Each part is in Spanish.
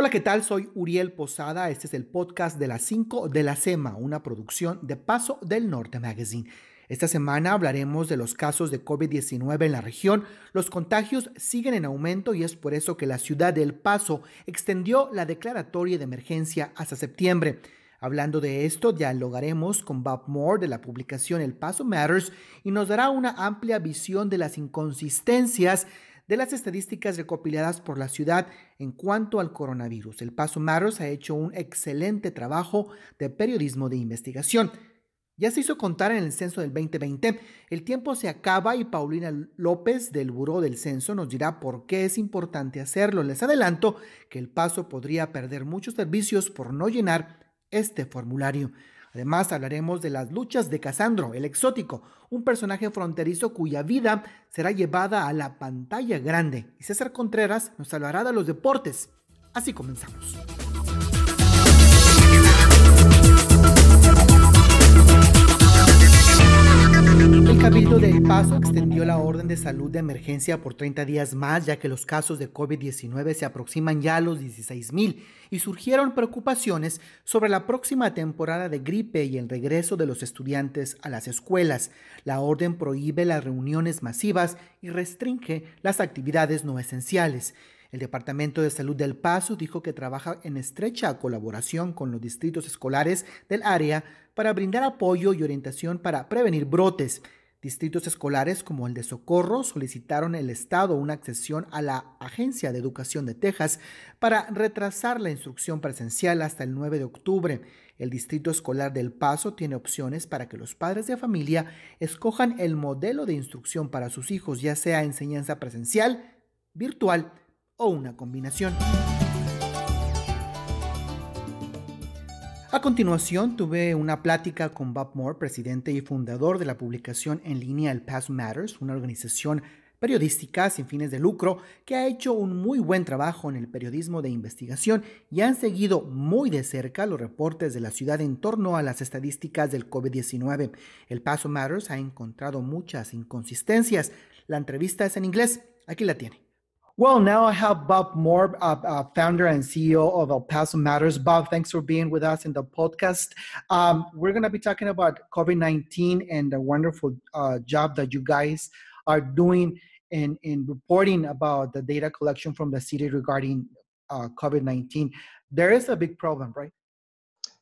Hola, ¿qué tal? Soy Uriel Posada. Este es el podcast de las 5 de la SEMA, una producción de Paso del Norte Magazine. Esta semana hablaremos de los casos de COVID-19 en la región. Los contagios siguen en aumento y es por eso que la ciudad de El Paso extendió la declaratoria de emergencia hasta septiembre. Hablando de esto, dialogaremos con Bob Moore de la publicación El Paso Matters y nos dará una amplia visión de las inconsistencias de las estadísticas recopiladas por la ciudad en cuanto al coronavirus. El Paso Matters ha hecho un excelente trabajo de periodismo de investigación. Ya se hizo contar en el censo del 2020. El tiempo se acaba y Paulina López del Buró del Censo nos dirá por qué es importante hacerlo. Les adelanto que el paso podría perder muchos servicios por no llenar este formulario. Además, hablaremos de las luchas de Casandro, el exótico, un personaje fronterizo cuya vida será llevada a la pantalla grande. Y César Contreras nos hablará de los deportes. Así comenzamos. El Cabildo del Paso extendió la orden de salud de emergencia por 30 días más, ya que los casos de COVID-19 se aproximan ya a los 16 mil y surgieron preocupaciones sobre la próxima temporada de gripe y el regreso de los estudiantes a las escuelas. La orden prohíbe las reuniones masivas y restringe las actividades no esenciales. El Departamento de Salud del Paso dijo que trabaja en estrecha colaboración con los distritos escolares del área para brindar apoyo y orientación para prevenir brotes. Distritos escolares como el de Socorro solicitaron el Estado una accesión a la Agencia de Educación de Texas para retrasar la instrucción presencial hasta el 9 de octubre. El Distrito Escolar del Paso tiene opciones para que los padres de familia escojan el modelo de instrucción para sus hijos, ya sea enseñanza presencial, virtual o una combinación. A continuación, tuve una plática con Bob Moore, presidente y fundador de la publicación en línea El Paso Matters, una organización periodística sin fines de lucro que ha hecho un muy buen trabajo en el periodismo de investigación y han seguido muy de cerca los reportes de la ciudad en torno a las estadísticas del COVID-19. El Paso Matters ha encontrado muchas inconsistencias. La entrevista es en inglés. Aquí la tiene. Well, now I have Bob Moore, uh, uh, founder and CEO of El Paso Matters. Bob, thanks for being with us in the podcast. Um, we're going to be talking about COVID 19 and the wonderful uh, job that you guys are doing in, in reporting about the data collection from the city regarding uh, COVID 19. There is a big problem, right?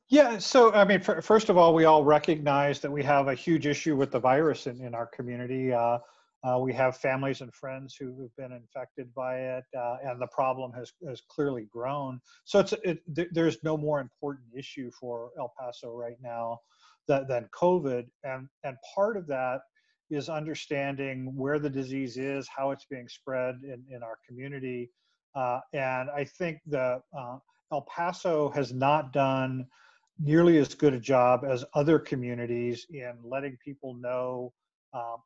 Yeah, so I mean, first of all, we all recognize that we have a huge issue with the virus in, in our community. Uh, uh, we have families and friends who have been infected by it, uh, and the problem has, has clearly grown. So it's it, th- there's no more important issue for El Paso right now that, than COVID, and and part of that is understanding where the disease is, how it's being spread in, in our community, uh, and I think the uh, El Paso has not done nearly as good a job as other communities in letting people know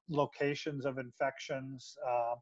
locations of infections, uh,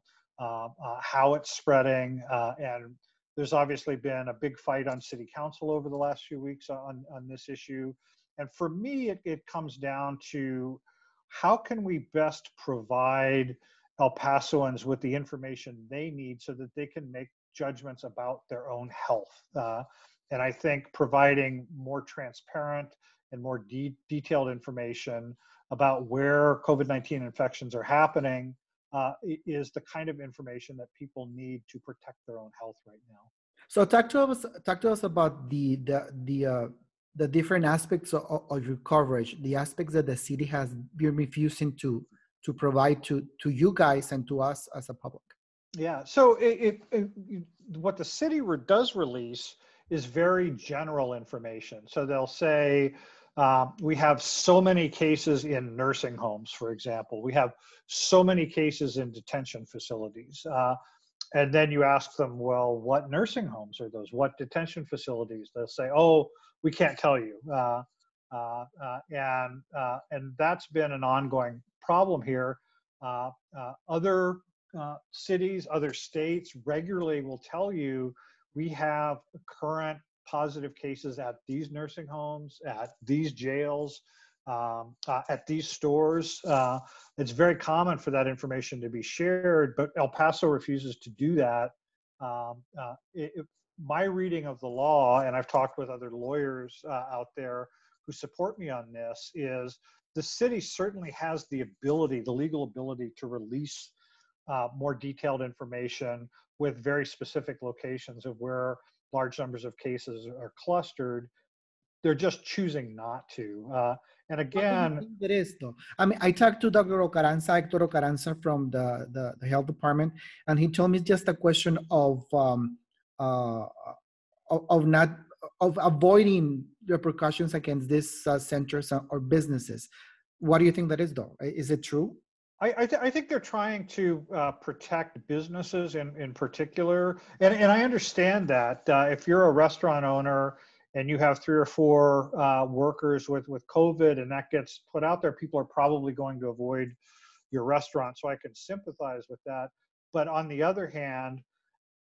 uh, how it's spreading, and there's obviously been a big fight on city council over the last few weeks on, on this issue. And for me, it, it comes down to how can we best provide El Pasoans with the information they need so that they can make judgments about their own health. Uh, and I think providing more transparent and more de- detailed information about where COVID 19 infections are happening uh, is the kind of information that people need to protect their own health right now. So talk to us talk to us about the the the uh, the different aspects of, of, your coverage, the aspects that the city has been refusing to to provide to to you guys and to us as a public. Yeah. So it, it, it what the city does release is very general information. So they'll say uh, we have so many cases in nursing homes, for example. We have so many cases in detention facilities. Uh, and then you ask them, well, what nursing homes are those? What detention facilities? They'll say, oh, we can't tell you. Uh, uh, uh and uh, and that's been an ongoing problem here. other cities, other states regularly will tell you we have current positive cases at these nursing homes, at these jails, um, uh, at these stores. Uh, it's very common for that information to be shared, but El Paso refuses to do that. Um, uh, it, my reading of the law, and I've talked with other lawyers uh, out there who support me on this, is the city certainly has the ability, the legal ability to release uh, more detailed information with very specific locations of where large numbers of cases are clustered. They're just choosing not to. Uh, and again, there is though. I mean, I talked to Dr. Ocaranza, Hector Ocaranza from the, the, the, health department, and he told me it's just a question of um, uh, of, of, not of avoiding repercussions against these uh, centers or businesses. What do you think that is, though? Is it true? I, I, th- I think they're trying to uh, protect businesses in, in particular. And, and I understand that. Uh, if you're a restaurant owner and you have three or four uh, workers with, with COVID and that gets put out there, people are probably going to avoid your restaurant. So I can sympathize with that. But on the other hand,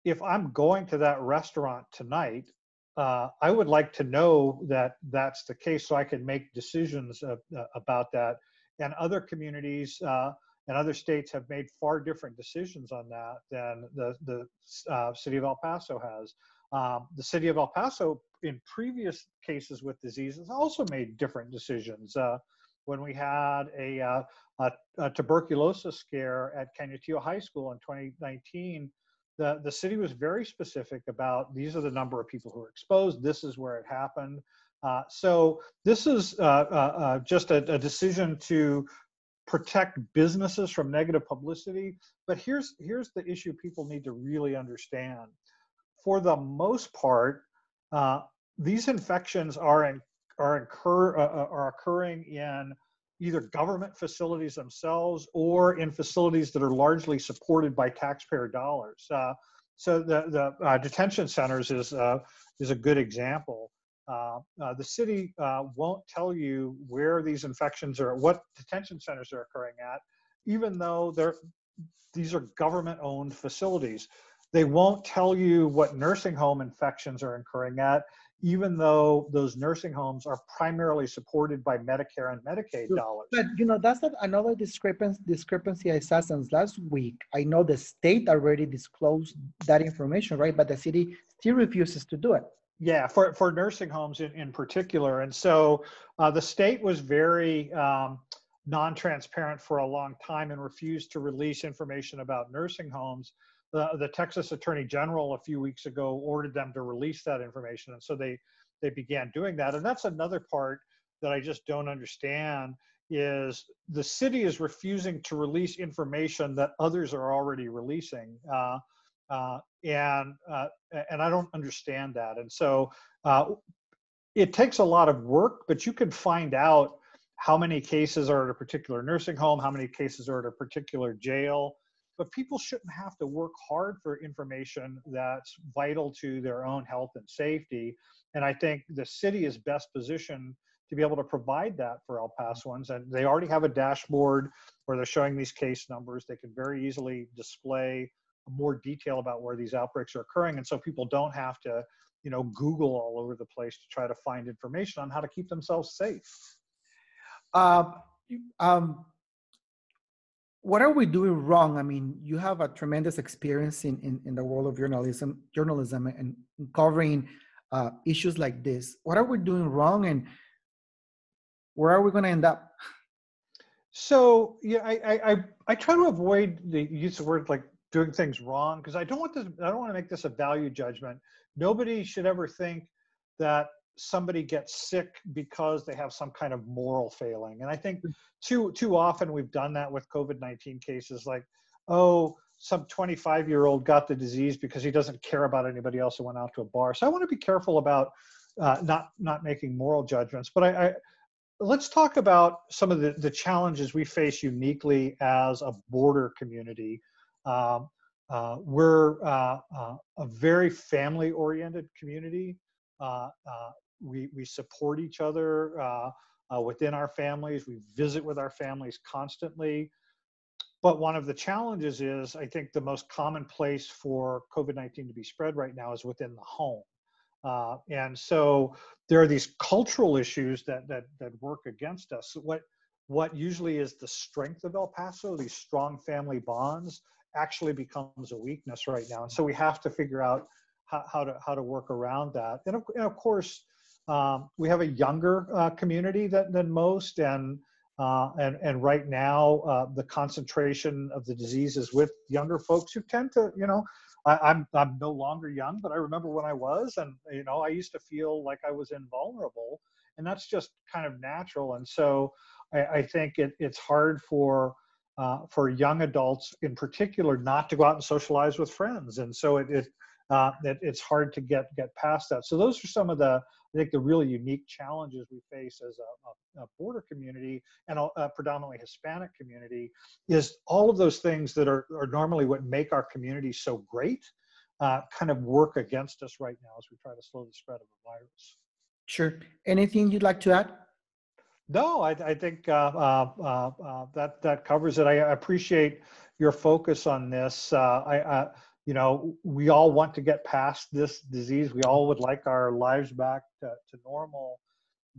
if I'm going to that restaurant tonight, uh, I would like to know that that's the case so I can make decisions uh, about that. And other communities uh, and other states have made far different decisions on that than the, the uh, city of El Paso has. Um, the city of El Paso, in previous cases with diseases, also made different decisions. Uh, when we had a, uh, a, a tuberculosis scare at Canutillo High School in 2019, the, the city was very specific about these are the number of people who are exposed, this is where it happened. Uh, so this is uh, uh, uh, just a, a, decision to protect businesses from negative publicity. But here's here's the issue people need to really understand. For the most part, uh, these infections are in, are incur uh, are occurring in either government facilities themselves or in facilities that are largely supported by taxpayer dollars. Uh, so the, the detention centers is, is a good example. Uh, uh, the city uh, won't tell you where these infections are, what detention centers are occurring at, even though they're, these are government-owned facilities. They won't tell you what nursing home infections are occurring at, even though those nursing homes are primarily supported by Medicare and Medicaid dollars. But you know, that's not another discrepancy discrepancy I saw since last week. I know the state already disclosed that information, right? But the city still refuses to do it. Yeah, for, for nursing homes in, in particular. And so uh, the state was very um, non-transparent for a long time and refused to release information about nursing homes the, the Texas Attorney General a few weeks ago ordered them to release that information. And so they, they began doing that. And that's another part that I just don't understand is the city is refusing to release information that others are already releasing. Uh, uh, and, uh, and I don't understand that. And so uh, it takes a lot of work, but you can find out how many cases are at a particular nursing home, how many cases are at a particular jail, but people shouldn't have to work hard for information that's vital to their own health and safety. And I think the city is best positioned to be able to provide that for El Pasoans. And they already have a dashboard where they're showing these case numbers. They can very easily display more detail about where these outbreaks are occurring. And so people don't have to, you know, Google all over the place to try to find information on how to keep themselves safe. Uh, um, what are we doing wrong? I mean, you have a tremendous experience in, in, in the world of journalism, journalism and covering uh, issues like this. What are we doing wrong and where are we going to end up? So yeah, I, I, I try to avoid the use of words like doing things wrong because I don't want this. I don't want to make this a value judgment. Nobody should ever think that somebody gets sick because they have some kind of moral failing. And I think mm. too too often we've done that with COVID-19 cases like, oh, some 25 year old got the disease because he doesn't care about anybody else who went out to a bar. So I want to be careful about uh, not not making moral judgments. But I, I let's talk about some of the, the challenges we face uniquely as a border community. Um, uh, we're uh, uh a very family oriented community. Uh, uh, we, we support each other uh, within our families. We visit with our families constantly. But one of the challenges is, I think, the most common place for COVID 19 to be spread right now is within the home. And so there are these cultural issues that, that, that work against us. What, what usually is the strength of El Paso, these strong family bonds, actually becomes a weakness right now. And so we have to figure out how, how to how to work around that. And of, and of course, um, we have a younger uh, community than, than most, and uh, and and right now uh, the concentration of the disease is with younger folks who tend to, you know, I, I'm I'm no longer young, but I remember when I was, and you know, I used to feel like I was invulnerable, and that's just kind of natural. And so I, I think it, it's hard for uh, for young adults in particular not to go out and socialize with friends, and so it, it uh, it, it's hard to get get past that. So those are some of the I think the really unique challenges we face as a, a, a border community and a, a, predominantly Hispanic community is all of those things that are, are normally what make our community so great uh, kind of work against us right now as we try to slow the spread of the virus. Sure. Anything you'd like to add? No, I, I think uh, uh, uh, uh that that covers it. I appreciate your focus on this. Uh, I, you know, we all want to get past this disease. We all would like our lives back to, to normal,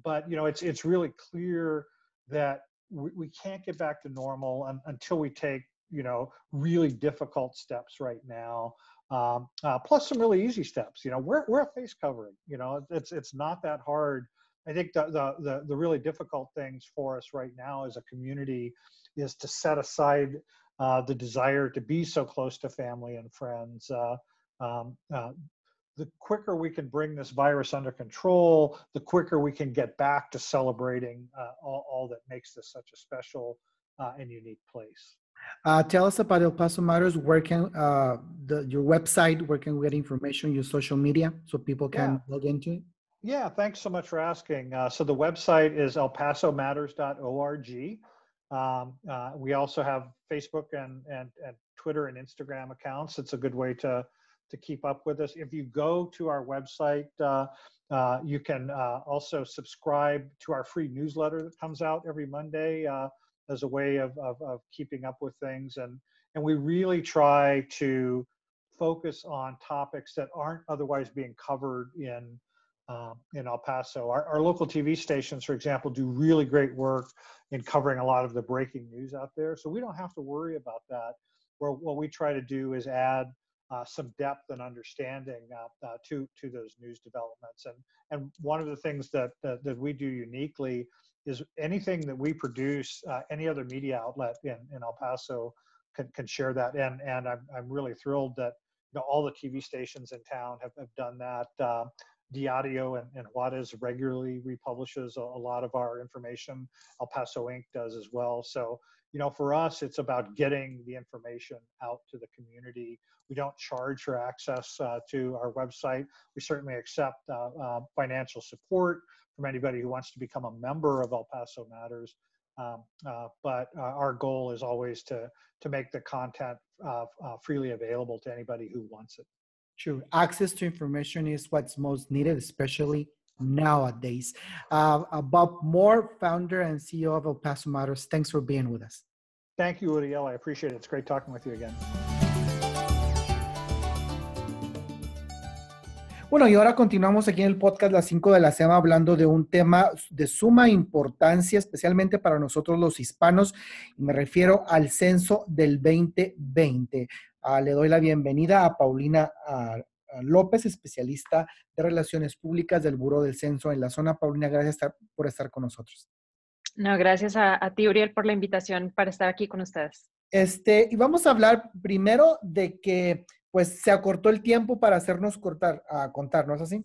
but you know, it's it's really clear that we, we can't get back to normal un, until we take you know really difficult steps right now. Um, uh, plus some really easy steps. You know, we're we're a face covering. You know, it's it's not that hard. I think the, the the the really difficult things for us right now as a community is to set aside uh, the desire to be so close to family and friends. Uh, um, uh, the quicker we can bring this virus under control, the quicker we can get back to celebrating uh, all, all, that makes this such a special uh, and unique place. Uh, tell us about El Paso Matters. Where can the, your website? Where can we get information? Your social media, so people can yeah. log into it. Yeah, thanks so much for asking. so the website is elpasomatters.org. Um, uh, we also have Facebook and, and, and Twitter and Instagram accounts. It's a good way to, to keep up with us. If you go to our website, uh, uh, you can uh, also subscribe to our free newsletter that comes out every Monday uh, as a way of, of, of, keeping up with things. And, and we really try to focus on topics that aren't otherwise being covered in um, in El Paso. Our, our, local TV stations, for example, do really great work in covering a lot of the breaking news out there. So we don't have to worry about that. Where what we try to do is add uh, some depth and understanding uh, uh, to to those news developments. And and one of the things that that, that we do uniquely is anything that we produce, uh, any other media outlet in, in El Paso can, can share that. And and I'm I'm really thrilled that you know all the TV stations in town have, have done that. Diario and, and Juarez regularly republishes a, a, lot of our information. El Paso Inc. does as well. So, you know, for us, it's about getting the information out to the community. We don't charge for access uh, to our website. We certainly accept uh, uh, financial support from anybody who wants to become a member of El Paso Matters. Um, uh, but uh, our goal is always to to make the content uh, freely available to anybody who wants it. True. Access to information is what's most needed, especially nowadays. Uh, Bob Moore, founder and CEO of El Paso Matters, thanks for being with us. Thank you, Uriel. I appreciate it. It's great talking with you again. Bueno, y ahora continuamos aquí en el podcast Las 5 de la SEMA hablando de un tema de suma importancia, especialmente para nosotros los hispanos, y me refiero al censo del 2020. Ah, le doy la bienvenida a Paulina López, especialista de Relaciones Públicas del Buró del Censo en la zona. Paulina, gracias por estar con nosotros. No, gracias a, ti, Uriel, por la invitación para estar aquí con ustedes. Este, y vamos a hablar primero de que pues se acortó el tiempo para hacernos cortar, a contar, ¿no es así?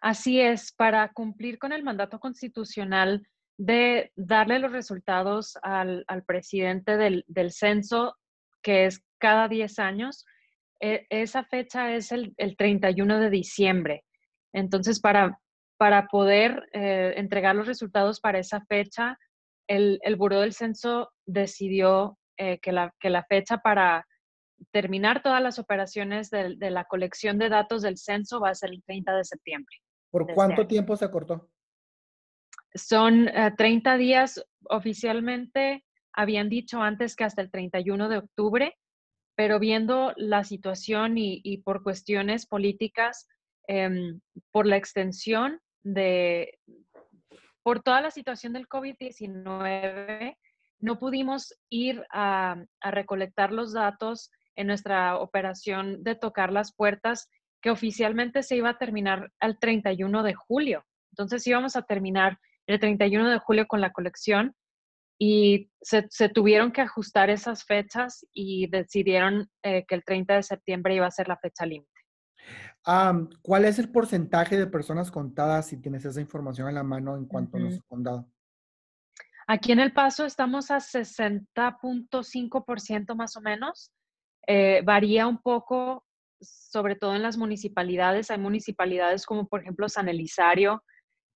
Así es, para cumplir con el mandato constitucional de darle los resultados al, presidente del, del, censo, que es cada 10 años. E, esa fecha es el, 31 de diciembre. Entonces, para, para poder eh, entregar los resultados para esa fecha, el, el Buró del Censo decidió eh, que, la, que la fecha para terminar todas las operaciones de, la colección de datos del censo va a ser el 30 de septiembre. ¿Por este cuánto tiempo se cortó? Son 30 eh, días oficialmente, habían dicho antes que hasta el 31 de octubre, pero viendo la situación y, por cuestiones políticas, em, por la extensión de, por toda la situación del COVID-19, no pudimos ir a, recolectar los datos en nuestra operación de tocar las puertas que oficialmente se iba a terminar el 31 de julio. Entonces íbamos a terminar el 31 de julio con la colección y se, tuvieron que ajustar esas fechas y decidieron eh, que el 30 de septiembre iba a ser la fecha límite. ¿Cuál es el porcentaje de personas contadas si tienes esa información en la mano en cuanto a los condados? Aquí en El Paso estamos a 60.5% más o menos. Eh, varía un poco, sobre todo en las municipalidades. Hay municipalidades como por ejemplo San Elizario,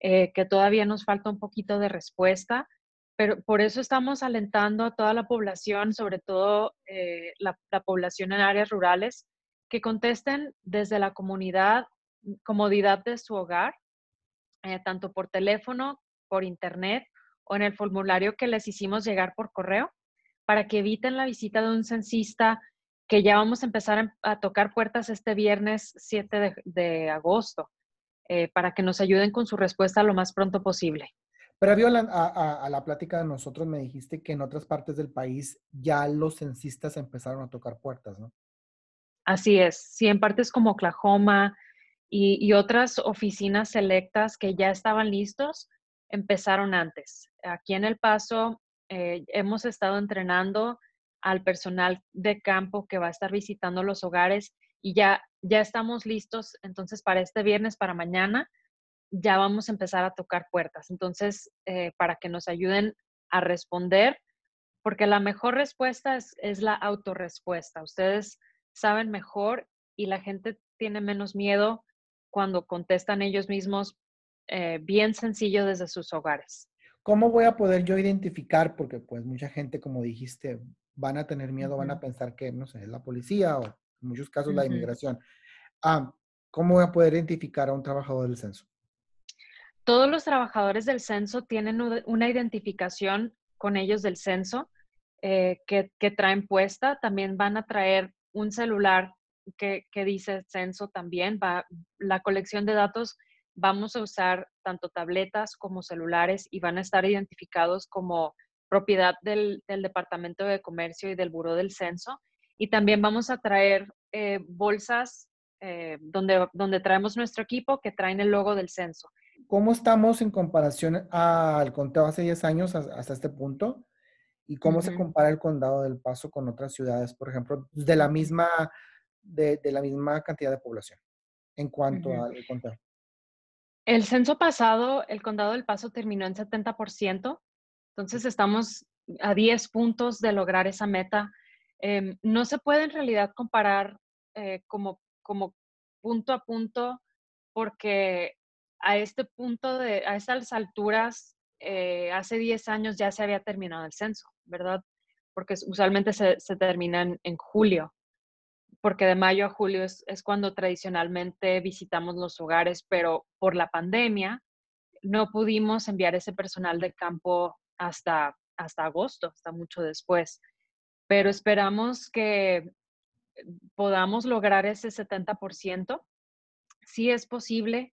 eh, que todavía nos falta un poquito de respuesta, pero por eso estamos alentando a toda la población, sobre todo eh, la, población en áreas rurales, que contesten desde la comunidad, comodidad de su hogar, eh, tanto por teléfono, por internet o en el formulario que les hicimos llegar por correo, para que eviten la visita de un censista que ya vamos a empezar a, tocar puertas este viernes 7 de, agosto, eh, para que nos ayuden con su respuesta lo más pronto posible. Previo a, a, la plática de nosotros, me dijiste que en otras partes del país ya los censistas empezaron a tocar puertas, ¿no? Así es, sí, en partes como Oklahoma y, otras oficinas selectas que ya estaban listos, empezaron antes. Aquí en El Paso eh, hemos estado entrenando al personal de campo que va a estar visitando los hogares y ya, ya estamos listos. Entonces, para este viernes, para mañana, ya vamos a empezar a tocar puertas. Entonces, eh, para que nos ayuden a responder, porque la mejor respuesta es, la autorrespuesta. Ustedes saben mejor y la gente tiene menos miedo cuando contestan ellos mismos eh, bien sencillo desde sus hogares. ¿Cómo voy a poder yo identificar? Porque pues mucha gente, como dijiste, van a tener miedo, van a pensar que, no sé, es la policía o en muchos casos la inmigración. Ah, ¿Cómo voy a poder identificar a un trabajador del censo? Todos los trabajadores del censo tienen una identificación con ellos del censo eh, que, que, traen puesta. También van a traer un celular que, dice censo también, va, la colección de datos vamos a usar tanto tabletas como celulares y van a estar identificados como propiedad del, Departamento de Comercio y del Buró del Censo. Y también vamos a traer eh, bolsas eh, donde, donde traemos nuestro equipo que traen el logo del censo. ¿Cómo estamos en comparación al conteo hace 10 años hasta este punto? y cómo se compara el condado del Paso con otras ciudades, por ejemplo, de la misma, de, la misma cantidad de población en cuanto al conteo. El censo pasado, el condado del Paso terminó en 70%, entonces estamos a 10 puntos de lograr esa meta. Em, no se puede en realidad comparar eh, como, como punto a punto porque a este punto de, a estas alturas, eh, hace 10 años ya se había terminado el censo. ¿verdad? Porque usualmente se, se terminan en julio, porque de mayo a julio es, cuando tradicionalmente visitamos los hogares, pero por la pandemia no pudimos enviar ese personal de campo hasta, hasta agosto, hasta mucho después. Pero esperamos que podamos lograr ese 70%. Sí es posible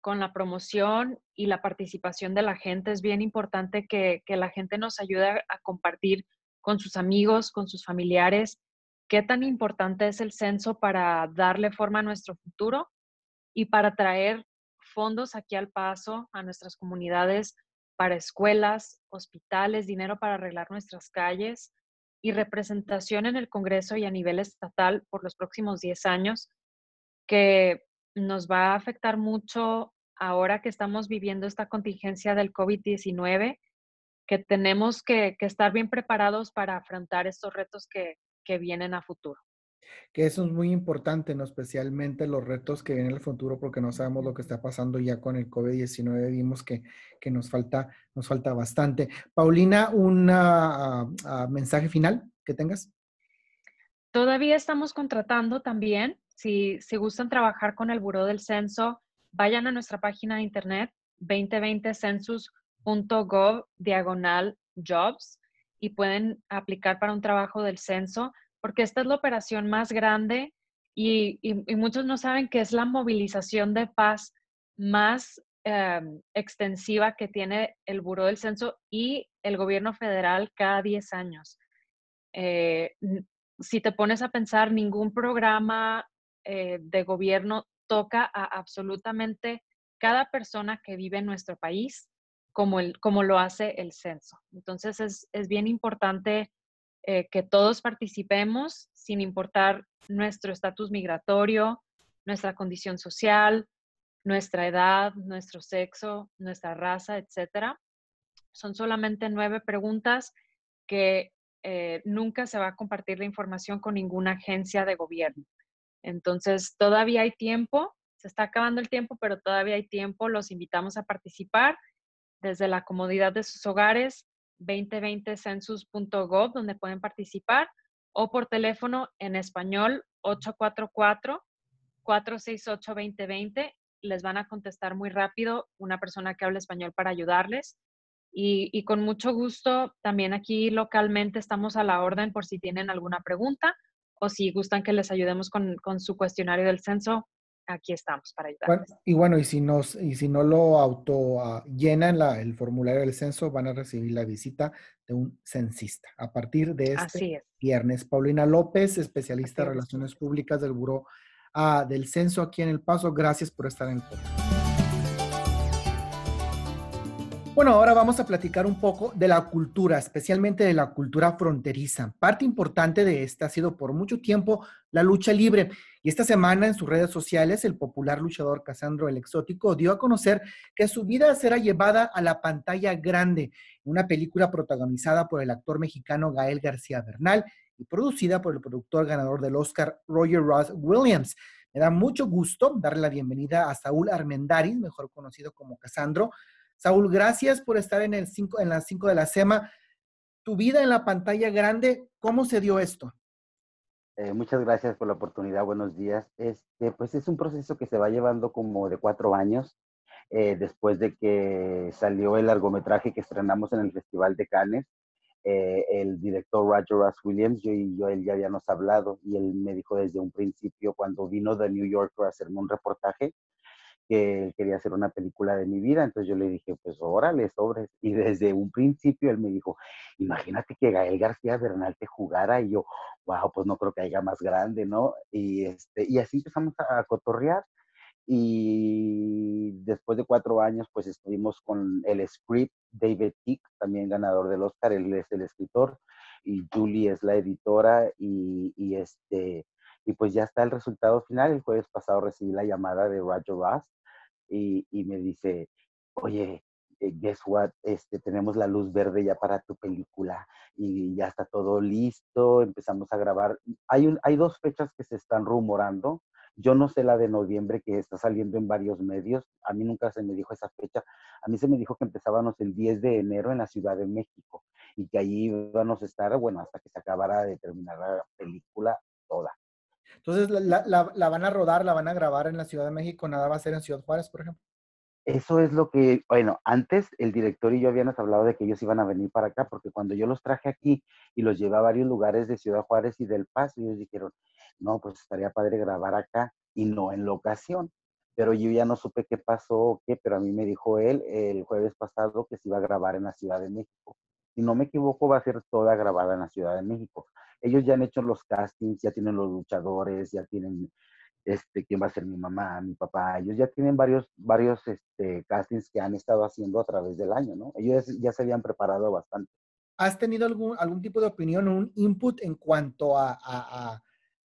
con la promoción y la participación de la gente. Es bien importante que, la gente nos ayude a compartir con sus amigos, con sus familiares, qué tan importante es el censo para darle forma a nuestro futuro y para traer fondos aquí al paso a nuestras comunidades para escuelas, hospitales, dinero para arreglar nuestras calles y representación en el Congreso y a nivel estatal por los próximos 10 años, que nos va a afectar mucho ahora que estamos viviendo esta contingencia del COVID-19, que tenemos que, estar bien preparados para afrontar estos retos que, vienen a futuro. Que eso es muy importante, ¿no? especialmente los retos que vienen al futuro, porque no sabemos lo que está pasando ya con el COVID-19. Vimos que, nos, falta, nos falta bastante. Paulina, un ah, mensaje final que tengas. Todavía estamos contratando también si, gustan trabajar con el Buró del Censo, vayan a nuestra página de internet 2020census.gov diagonal jobs y pueden aplicar para un trabajo del censo, porque esta es la operación más grande y, muchos no saben que es la movilización de paz más em, extensiva que tiene el Buró del Censo y el gobierno federal cada 10 años. Eh, si te pones a pensar, ningún programa eh, de gobierno toca a absolutamente cada persona que vive en nuestro país, como, lo hace el censo. Entonces es, es bien importante eh, que todos participemos sin importar nuestro estatus migratorio, nuestra condición social, nuestra edad, nuestro sexo, nuestra raza, etcétera. Son solamente nueve preguntas que eh, nunca se va a compartir la información con ninguna agencia de gobierno. Entonces, todavía hay tiempo, se está acabando el tiempo, pero todavía hay tiempo. Los invitamos a participar desde la comodidad de sus hogares, 2020census.gov, donde pueden participar, o por teléfono en español 844-468-2020. Les van a contestar muy rápido una persona que habla español para ayudarles. Y, con mucho gusto, también aquí localmente estamos a la orden por si tienen alguna pregunta o si gustan que les ayudemos con, su cuestionario del censo, aquí estamos para ayudar. y bueno, y si, nos, y si no lo auto ah, llenan el formulario del censo, van a recibir la visita de un censista a partir de este viernes. Paulina López, especialista en Relaciones Públicas del Buró ah, del Censo aquí en El Paso, gracias por estar en el programa. Bueno, ahora vamos a platicar un poco de la cultura, especialmente de la cultura fronteriza. Parte importante de esta ha sido por mucho tiempo la lucha libre. Y esta semana en sus redes sociales, el popular luchador Casandro el Exótico dio a conocer que su vida será llevada a la pantalla grande, una película protagonizada por el actor mexicano Gael García Bernal y producida por el productor ganador del Oscar Roger Ross Williams. Me da mucho gusto darle la bienvenida a Saúl Armendáriz, mejor conocido como Casandro, Saúl, gracias por estar en, el cinco, en las 5 de la SEMA. Tu vida en la pantalla grande, ¿cómo se dio esto? Eh, muchas gracias por la oportunidad. Buenos días. Este, pues es un proceso que se va llevando como de cuatro años. Eh, después de que salió el largometraje que estrenamos en el Festival de Cannes, eh, el director Roger Ross Williams, yo y yo, él ya habíamos hablado y él me dijo desde un principio, cuando vino de New York a hacerme un reportaje, que él quería hacer una película de mi vida, entonces yo le dije, pues órale, sobres. Y desde un principio él me dijo, imagínate que Gael García Bernal te jugara, y yo, wow, pues no creo que haya más grande, ¿no? Y, este, y así empezamos a, cotorrear, y después de cuatro años, pues estuvimos con el script, David Tick, también ganador del Oscar, él es el escritor, y Julie es la editora, y, y este... Y pues ya está el resultado final. El jueves pasado recibí la llamada de Roger Ross, y, me dice, oye, eh, guess what, este, tenemos la luz verde ya para tu película y ya está todo listo, empezamos a grabar. Hay, un, hay dos fechas que se están rumorando. Yo no sé la de noviembre que está saliendo en varios medios. A mí nunca se me dijo esa fecha. A mí se me dijo que empezábamos el 10 de enero en la Ciudad de México y que allí íbamos a estar, bueno, hasta que se acabara de terminar la película toda. Entonces, la, la, van a rodar, la van a grabar en la Ciudad de México, nada va a ser en Ciudad Juárez, por ejemplo. Eso es lo que, bueno, antes el director y yo habíamos hablado de que ellos iban a venir para acá, porque cuando yo los traje aquí y los llevé a varios lugares de Ciudad Juárez y del Paso, ellos dijeron, no, pues estaría padre grabar acá y no en locación. Pero yo ya no supe qué pasó o qué, pero a mí me dijo él el jueves pasado que se iba a grabar en la Ciudad de México. Si no me equivoco, va a ser toda grabada en la Ciudad de México ellos ya han hecho los castings, ya tienen los luchadores, ya tienen este, quién va a ser mi mamá, mi papá, ellos ya tienen varios, varios este, castings que han estado haciendo a través del año, ¿no? Ellos ya se habían preparado bastante. ¿Has tenido algún, algún tipo de opinión o un input en cuanto a, a,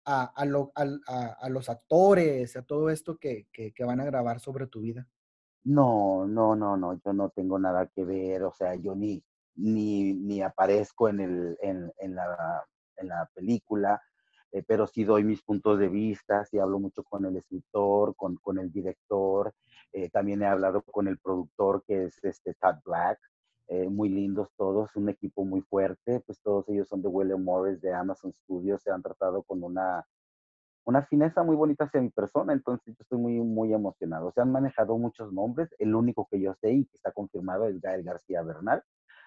a, a, los actores, a todo esto que, que, que, van a grabar sobre tu vida? No, no, no, no, yo no tengo nada que ver, o sea, yo ni, ni, ni aparezco en, el, en, en, la, en la película, eh, pero sí doy mis puntos de vista, sí hablo mucho con el escritor, con, con el director, eh, también he hablado con el productor que es este Todd Black, eh, muy lindos todos, un equipo muy fuerte, pues todos ellos son de William Morris, de Amazon Studios, se han tratado con una, una fineza muy bonita hacia mi persona, entonces yo estoy muy, muy emocionado. Se han manejado muchos nombres, el único que yo sé y que está confirmado es Gael García Bernal,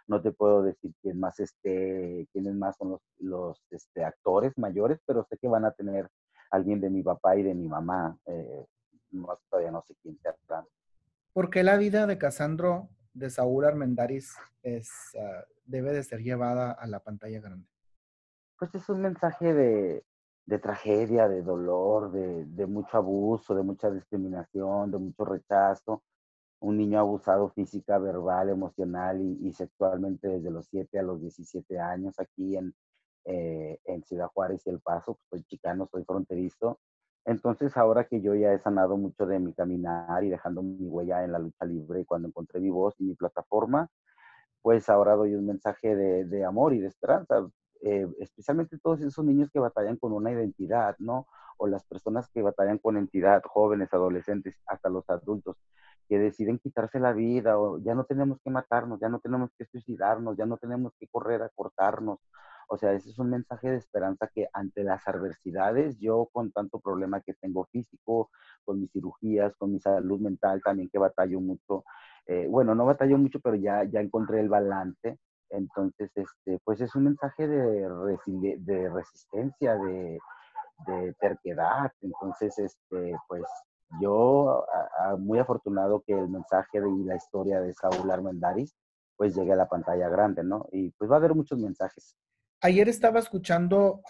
no te puedo decir quién más esté, quiénes más son los, los este, actores mayores, pero sé que van a tener alguien de mi papá y de mi mamá. Eh, todavía no sé quién te ¿Por qué la vida de Casandro de Saúl Armendaris es, ah, debe de ser llevada a la pantalla grande? Pues es un mensaje de, de tragedia, de dolor, de, de, mucho abuso, de mucha discriminación, de mucho rechazo. Un niño abusado física, verbal, emocional y, sexualmente desde los 7 a los 17 años aquí en, eh, en Ciudad Juárez y El Paso. Pues, soy chicano, soy fronterizo. Entonces, ahora que yo ya he sanado mucho de mi caminar y dejando mi huella en la lucha libre, cuando encontré mi voz y mi plataforma, pues ahora doy un mensaje de, de amor y de esperanza. Eh, especialmente todos esos niños que batallan con una identidad, ¿no? O las personas que batallan con entidad, jóvenes, adolescentes, hasta los adultos, que deciden quitarse la vida o ya no tenemos que matarnos, ya no tenemos que suicidarnos, ya no tenemos que correr a cortarnos. O sea, ese es un mensaje de esperanza que ante las adversidades, yo con tanto problema que tengo físico, con mis cirugías, con mi salud mental también que batallo mucho, eh, bueno, no batallo mucho, pero ya, ya encontré el balance entonces, este, pues es un mensaje de, de resistencia, de, terquedad. Entonces, este, pues yo muy afortunado que el mensaje y la historia de Saúl Armendaris pues llegue a la pantalla grande, ¿no? Y pues va a haber muchos mensajes. Ayer estaba escuchando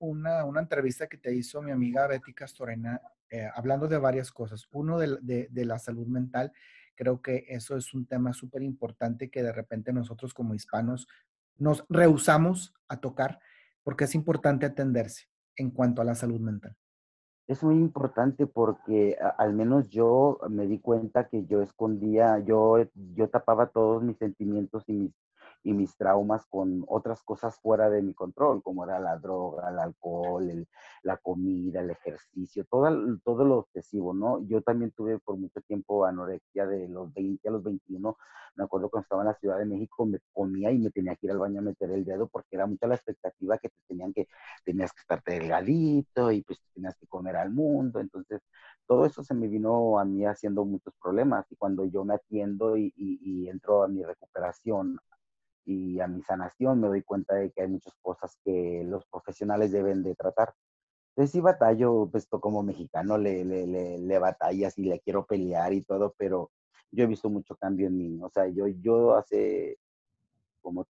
una, una, entrevista que te hizo mi amiga Betty Castorena eh, hablando de varias cosas. Uno de, de la salud mental Creo que eso es un tema súper importante que de repente nosotros como hispanos nos rehusamos a tocar porque es importante atenderse en cuanto a la salud mental. Es muy importante porque al menos yo me di cuenta que yo escondía, yo, yo tapaba todos mis sentimientos y mis y mis traumas con otras cosas fuera de mi control, como era la droga, el alcohol, la comida, el ejercicio, todo, todo lo obsesivo, ¿no? Yo también tuve por mucho tiempo anorexia de los 20 a los 21. Me acuerdo cuando estaba en la Ciudad de México, me comía y me tenía que ir al baño a meter el dedo porque era mucha la expectativa que te tenían que, tenías que estar delgadito y pues tenías que comer al mundo. Entonces, todo eso se me vino a mí haciendo muchos problemas y cuando yo me atiendo y, y entro a mi recuperación y a mi sanación me doy cuenta de que hay muchas cosas que los profesionales deben de tratar. Entonces sí batallo, pues como mexicano le, le, le, le batallas y le quiero pelear y todo, pero yo he visto mucho cambio en mí. O sea, yo, yo hace como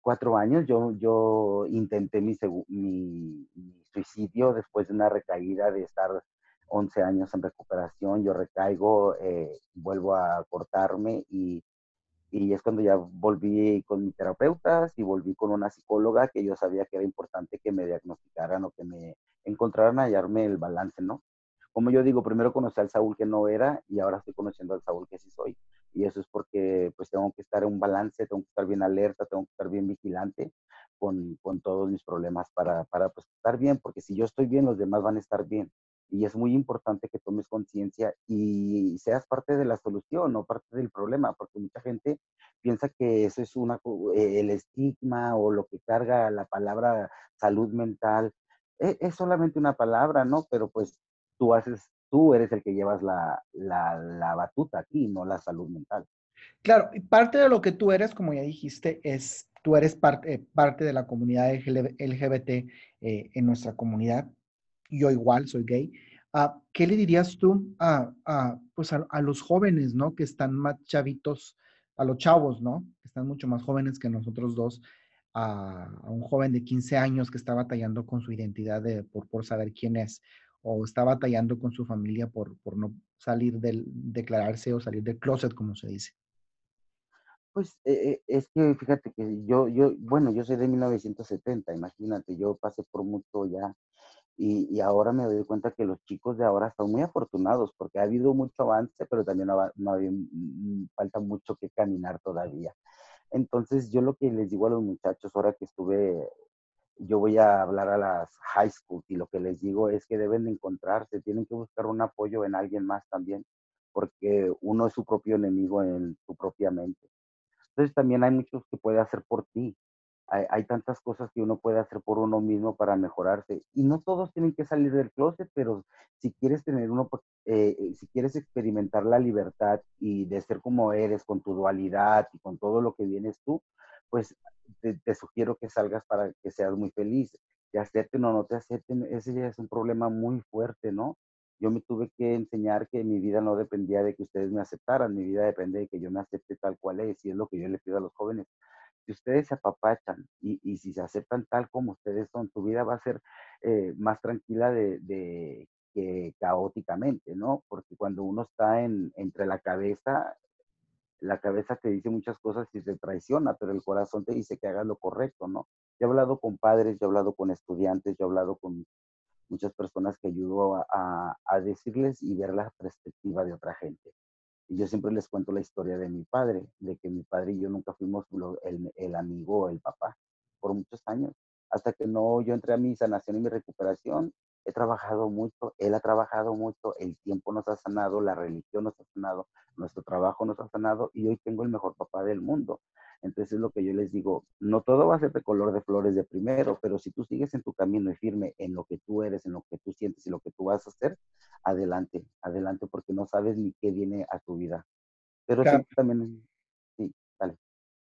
cuatro años yo, yo intenté mi, mi, mi, suicidio después de una recaída de estar 11 años en recuperación. Yo recaigo, eh, vuelvo a cortarme y y es cuando ya volví con mi terapeuta y volví con una psicóloga que yo sabía que era importante que me diagnosticaran o que me encontraran a hallarme el balance, ¿no? Como yo digo, primero conocí al Saúl que no era y ahora estoy conociendo al Saúl que sí soy. Y eso es porque pues tengo que estar en un balance, tengo que estar bien alerta, tengo que estar bien vigilante con, con todos mis problemas para, para pues, estar bien, porque si yo estoy bien, los demás van a estar bien y es muy importante que tomes conciencia y seas parte de la solución, no parte del problema, porque mucha gente piensa que eso es una, eh, el estigma o lo que carga la palabra salud mental. Es, es solamente una palabra, ¿no? Pero pues tú haces, tú eres el que llevas la, la, la batuta aquí, no la salud mental. Claro, y parte de lo que tú eres, como ya dijiste, es tú eres parte, parte de la comunidad LGBT eh, en nuestra comunidad yo igual soy gay. Uh, ¿Qué le dirías tú a, a pues a, a, los jóvenes, ¿no? Que están más chavitos, a los chavos, ¿no? Que están mucho más jóvenes que nosotros dos. A, un joven de 15 años que está batallando con su identidad de, por, por saber quién es, o está batallando con su familia por, por no salir del, declararse o salir del closet, como se dice. Pues eh, es que fíjate que yo, yo, bueno, yo soy de 1970, imagínate, yo pasé por mucho ya y, ahora me doy cuenta que los chicos de ahora están muy afortunados porque ha habido mucho avance, pero también no, no mm, falta mucho que caminar todavía. Entonces, yo lo que les digo a los muchachos ahora que estuve, yo voy a hablar a las high school y lo que les digo es que deben de encontrarse, tienen que buscar un apoyo en alguien más también, porque uno es su propio enemigo en su propia mente. Entonces, también hay muchos que puede hacer por ti hay, tantas cosas que uno puede hacer por uno mismo para mejorarse. Y no todos tienen que salir del closet, pero si quieres tener uno, pues, eh, eh, si quieres experimentar la libertad y de ser como eres, con tu dualidad y con todo lo que vienes tú, pues te, sugiero que salgas para que seas muy feliz. Te acepten o no te acepten, ese es un problema muy fuerte, ¿no? Yo me tuve que enseñar que mi vida no dependía de que ustedes me aceptaran, mi vida depende de que yo me acepte tal cual es, y es lo que yo le pido a los jóvenes si ustedes se apapachan y, y, si se aceptan tal como ustedes son, tu vida va a ser eh, más tranquila de, de, que caóticamente, ¿no? Porque cuando uno está en, entre la cabeza, la cabeza te dice muchas cosas y te traiciona, pero el corazón te dice que hagas lo correcto, ¿no? Yo he hablado con padres, yo he hablado con estudiantes, yo he hablado con muchas personas que ayudo a, a, decirles y ver la perspectiva de otra gente. Y yo siempre les cuento la historia de mi padre, de que mi padre y yo nunca fuimos el, el amigo el papá por muchos años. Hasta que no yo entré a mi sanación y mi recuperación, he trabajado mucho, él ha trabajado mucho, el tiempo nos ha sanado, la religión nos ha sanado, nuestro trabajo nos ha sanado y hoy tengo el mejor papá del mundo. Entonces es lo que yo les digo, no todo va a ser de color de flores de primero, pero si tú sigues en tu camino y firme en lo que tú eres, en lo que tú sientes y lo que tú vas a hacer, adelante, adelante, porque no sabes ni qué viene a tu vida. Pero sí, también.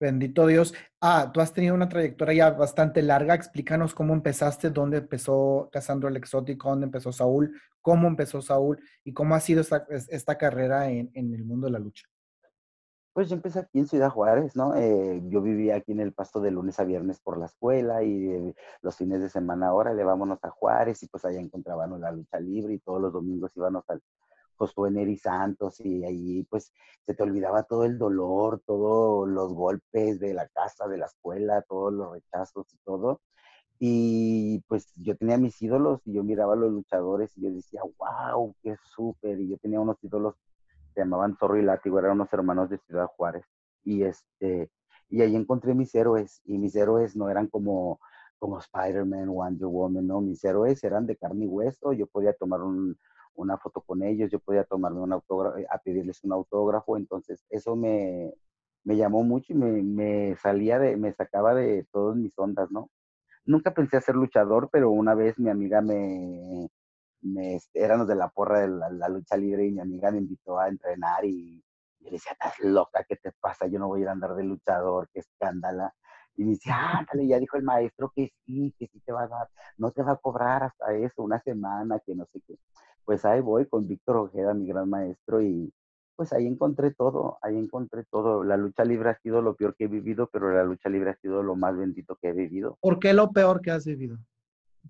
Bendito Dios. Ah, tú has tenido una trayectoria ya bastante larga. Explícanos cómo empezaste, dónde empezó Casandro el Exótico, dónde empezó Saúl, cómo empezó Saúl y cómo ha sido esta, esta carrera en, el mundo de la lucha. Pues yo empecé aquí en Ciudad Juárez, ¿no? Eh, yo vivía aquí en el pasto de lunes a viernes por la escuela y eh, los fines de semana, ahora le vámonos a Juárez y pues allá encontrábamos la lucha libre y todos los domingos íbamos al Josué Neri Santos y ahí pues se te olvidaba todo el dolor, todos los golpes de la casa, de la escuela, todos los rechazos y todo. Y pues yo tenía mis ídolos y yo miraba a los luchadores y yo decía, wow, qué súper. Y yo tenía unos ídolos se llamaban Zorro y Látigo, eran unos hermanos de Ciudad Juárez. Y, este, y ahí encontré mis héroes, y mis héroes no eran como, como Spider-Man, Wonder Woman, no, mis héroes eran de carne y hueso, yo podía tomar una foto con ellos, yo podía tomarme un autógrafo, a pedirles un autógrafo, entonces eso me, me llamó mucho y me, me, salía de, me sacaba de todas mis ondas, ¿no? Nunca pensé ser luchador, pero una vez mi amiga me, me, éramos de la porra de la, lucha libre y mi amiga me invitó a entrenar y yo le decía, estás loca, ¿qué te pasa? Yo no voy a ir a andar de luchador, qué escándala. Y me dice, ándale, ya dijo el maestro que sí, que sí te va a dar, no te va a cobrar hasta eso, una semana, que no sé qué. Pues ahí voy con Víctor Ojeda, mi gran maestro, y pues ahí encontré todo, ahí encontré todo. La lucha libre ha sido lo peor que he vivido, pero la lucha libre ha sido lo más bendito que he vivido. ¿Por qué lo peor que has vivido?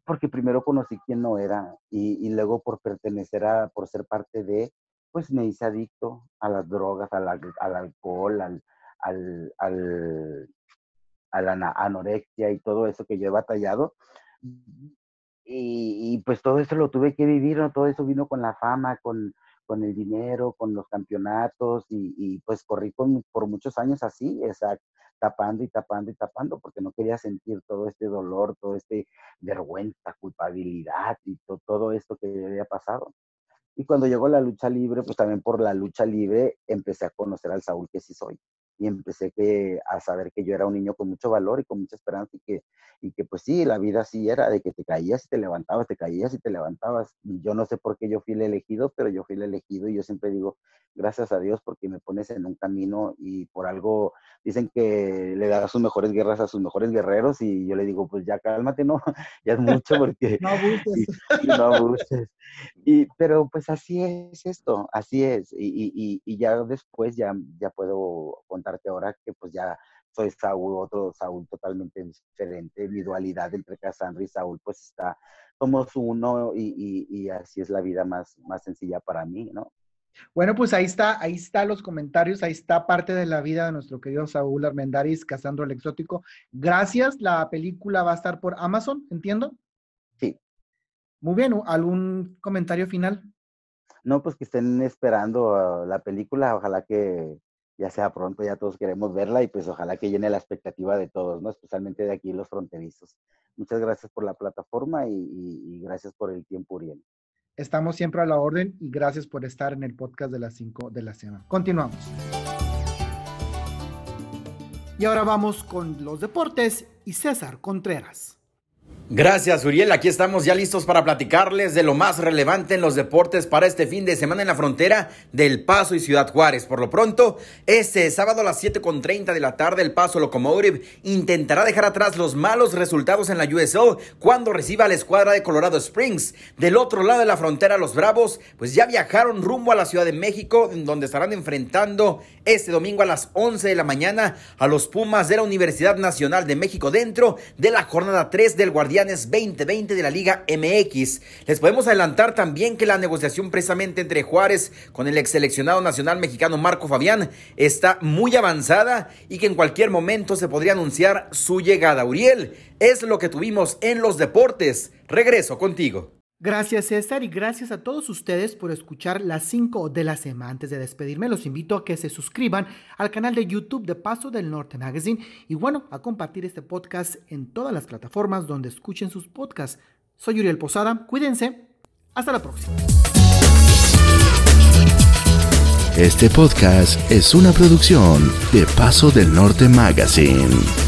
porque primero conocí quién no era y, luego por pertenecer a, por ser parte de, pues me hice adicto a las drogas, al, al alcohol, al, al, al, a la anorexia y todo eso que yo he batallado. Y, pues todo eso lo tuve que vivir, ¿no? todo eso vino con la fama, con, con el dinero, con los campeonatos y, y pues corrí por muchos años así, exacto tapando y tapando y tapando porque no quería sentir todo este dolor, todo este vergüenza, culpabilidad y todo esto que había pasado. Y cuando llegó la lucha libre, pues también por la lucha libre empecé a conocer al Saúl que sí soy y empecé que, a saber que yo era un niño con mucho valor y con mucha esperanza y que, y que pues sí, la vida sí era de que te caías y te levantabas, te caías y te levantabas. Y yo no sé por qué yo fui el elegido, pero yo fui el elegido y yo siempre digo, gracias a Dios porque me pones en un camino y por algo dicen que le da sus mejores guerras a sus mejores guerreros y yo le digo, pues ya cálmate, ¿no? ya es mucho porque... no abuses. Y, no abuses. Y, pero pues así es esto, así es. Y, y, y ya después ya, ya puedo contar que ahora que pues ya soy Saúl, otro Saúl totalmente diferente, mi dualidad entre Cassandra y Saúl pues está, somos uno y, y, así es la vida más, más sencilla para mí, ¿no? Bueno, pues ahí está, ahí está los comentarios, ahí está parte de la vida de nuestro querido Saúl Armendaris, Casandro el Exótico. Gracias, la película va a estar por Amazon, ¿entiendo? Sí. Muy bien, ¿algún comentario final? No, pues que estén esperando la película, ojalá que ya sea pronto, ya todos queremos verla y pues ojalá que llene la expectativa de todos, ¿no? Especialmente de aquí los fronterizos. Muchas gracias por la plataforma y, gracias por el tiempo, Uriel. Estamos siempre a la orden y gracias por estar en el podcast de las 5 de la semana. Continuamos. Y ahora vamos con los deportes y César Contreras. Gracias, Uriel. Aquí estamos ya listos para platicarles de lo más relevante en los deportes para este fin de semana en la frontera del Paso y Ciudad Juárez. Por lo pronto, este sábado a las 7.30 de la tarde, el Paso Locomotive intentará dejar atrás los malos resultados en la USL cuando reciba a la escuadra de Colorado Springs. Del otro lado de la frontera, los Bravos, pues ya viajaron rumbo a la Ciudad de México, donde estarán enfrentando este domingo a las 11 de la mañana a los Pumas de la Universidad Nacional de México dentro de la jornada 3 del Guardián 2020 de la Liga MX. Les podemos adelantar también que la negociación precisamente entre Juárez con el ex seleccionado nacional mexicano Marco Fabián está muy avanzada y que en cualquier momento se podría anunciar su llegada. Uriel, es lo que tuvimos en los deportes. Regreso contigo. Gracias César y gracias a todos ustedes por escuchar las 5 de la semana. Antes de despedirme, los invito a que se suscriban al canal de YouTube de Paso del Norte Magazine y bueno, a compartir este podcast en todas las plataformas donde escuchen sus podcasts. Soy Uriel Posada, cuídense, hasta la próxima. Este podcast es una producción de Paso del Norte Magazine.